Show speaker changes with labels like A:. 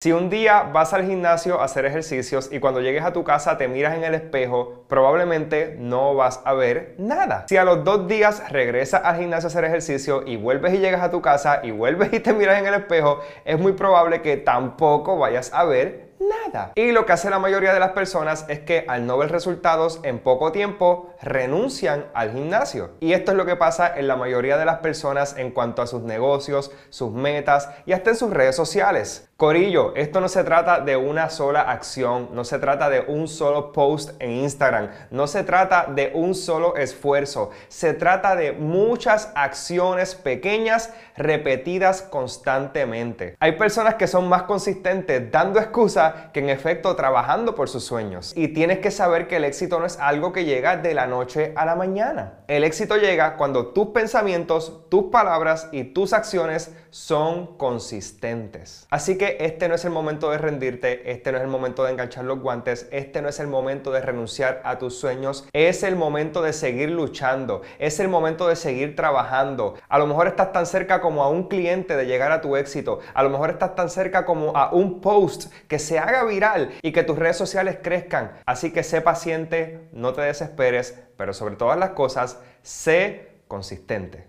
A: Si un día vas al gimnasio a hacer ejercicios y cuando llegues a tu casa te miras en el espejo, probablemente no vas a ver nada. Si a los dos días regresas al gimnasio a hacer ejercicio y vuelves y llegas a tu casa y vuelves y te miras en el espejo, es muy probable que tampoco vayas a ver nada. Y lo que hace la mayoría de las personas es que al no ver resultados en poco tiempo renuncian al gimnasio. Y esto es lo que pasa en la mayoría de las personas en cuanto a sus negocios, sus metas y hasta en sus redes sociales. Corillo, esto no se trata de una sola acción, no se trata de un solo post en Instagram, no se trata de un solo esfuerzo, se trata de muchas acciones pequeñas repetidas constantemente. Hay personas que son más consistentes dando excusas que en efecto trabajando por sus sueños. Y tienes que saber que el éxito no es algo que llega de la noche a la mañana. El éxito llega cuando tus pensamientos, tus palabras y tus acciones son consistentes. Así que este no es el momento de rendirte, este no es el momento de enganchar los guantes, este no es el momento de renunciar a tus sueños, es el momento de seguir luchando, es el momento de seguir trabajando. A lo mejor estás tan cerca como a un cliente de llegar a tu éxito, a lo mejor estás tan cerca como a un post que haga viral y que tus redes sociales crezcan. Así que sé paciente, no te desesperes, pero sobre todas las cosas, sé consistente.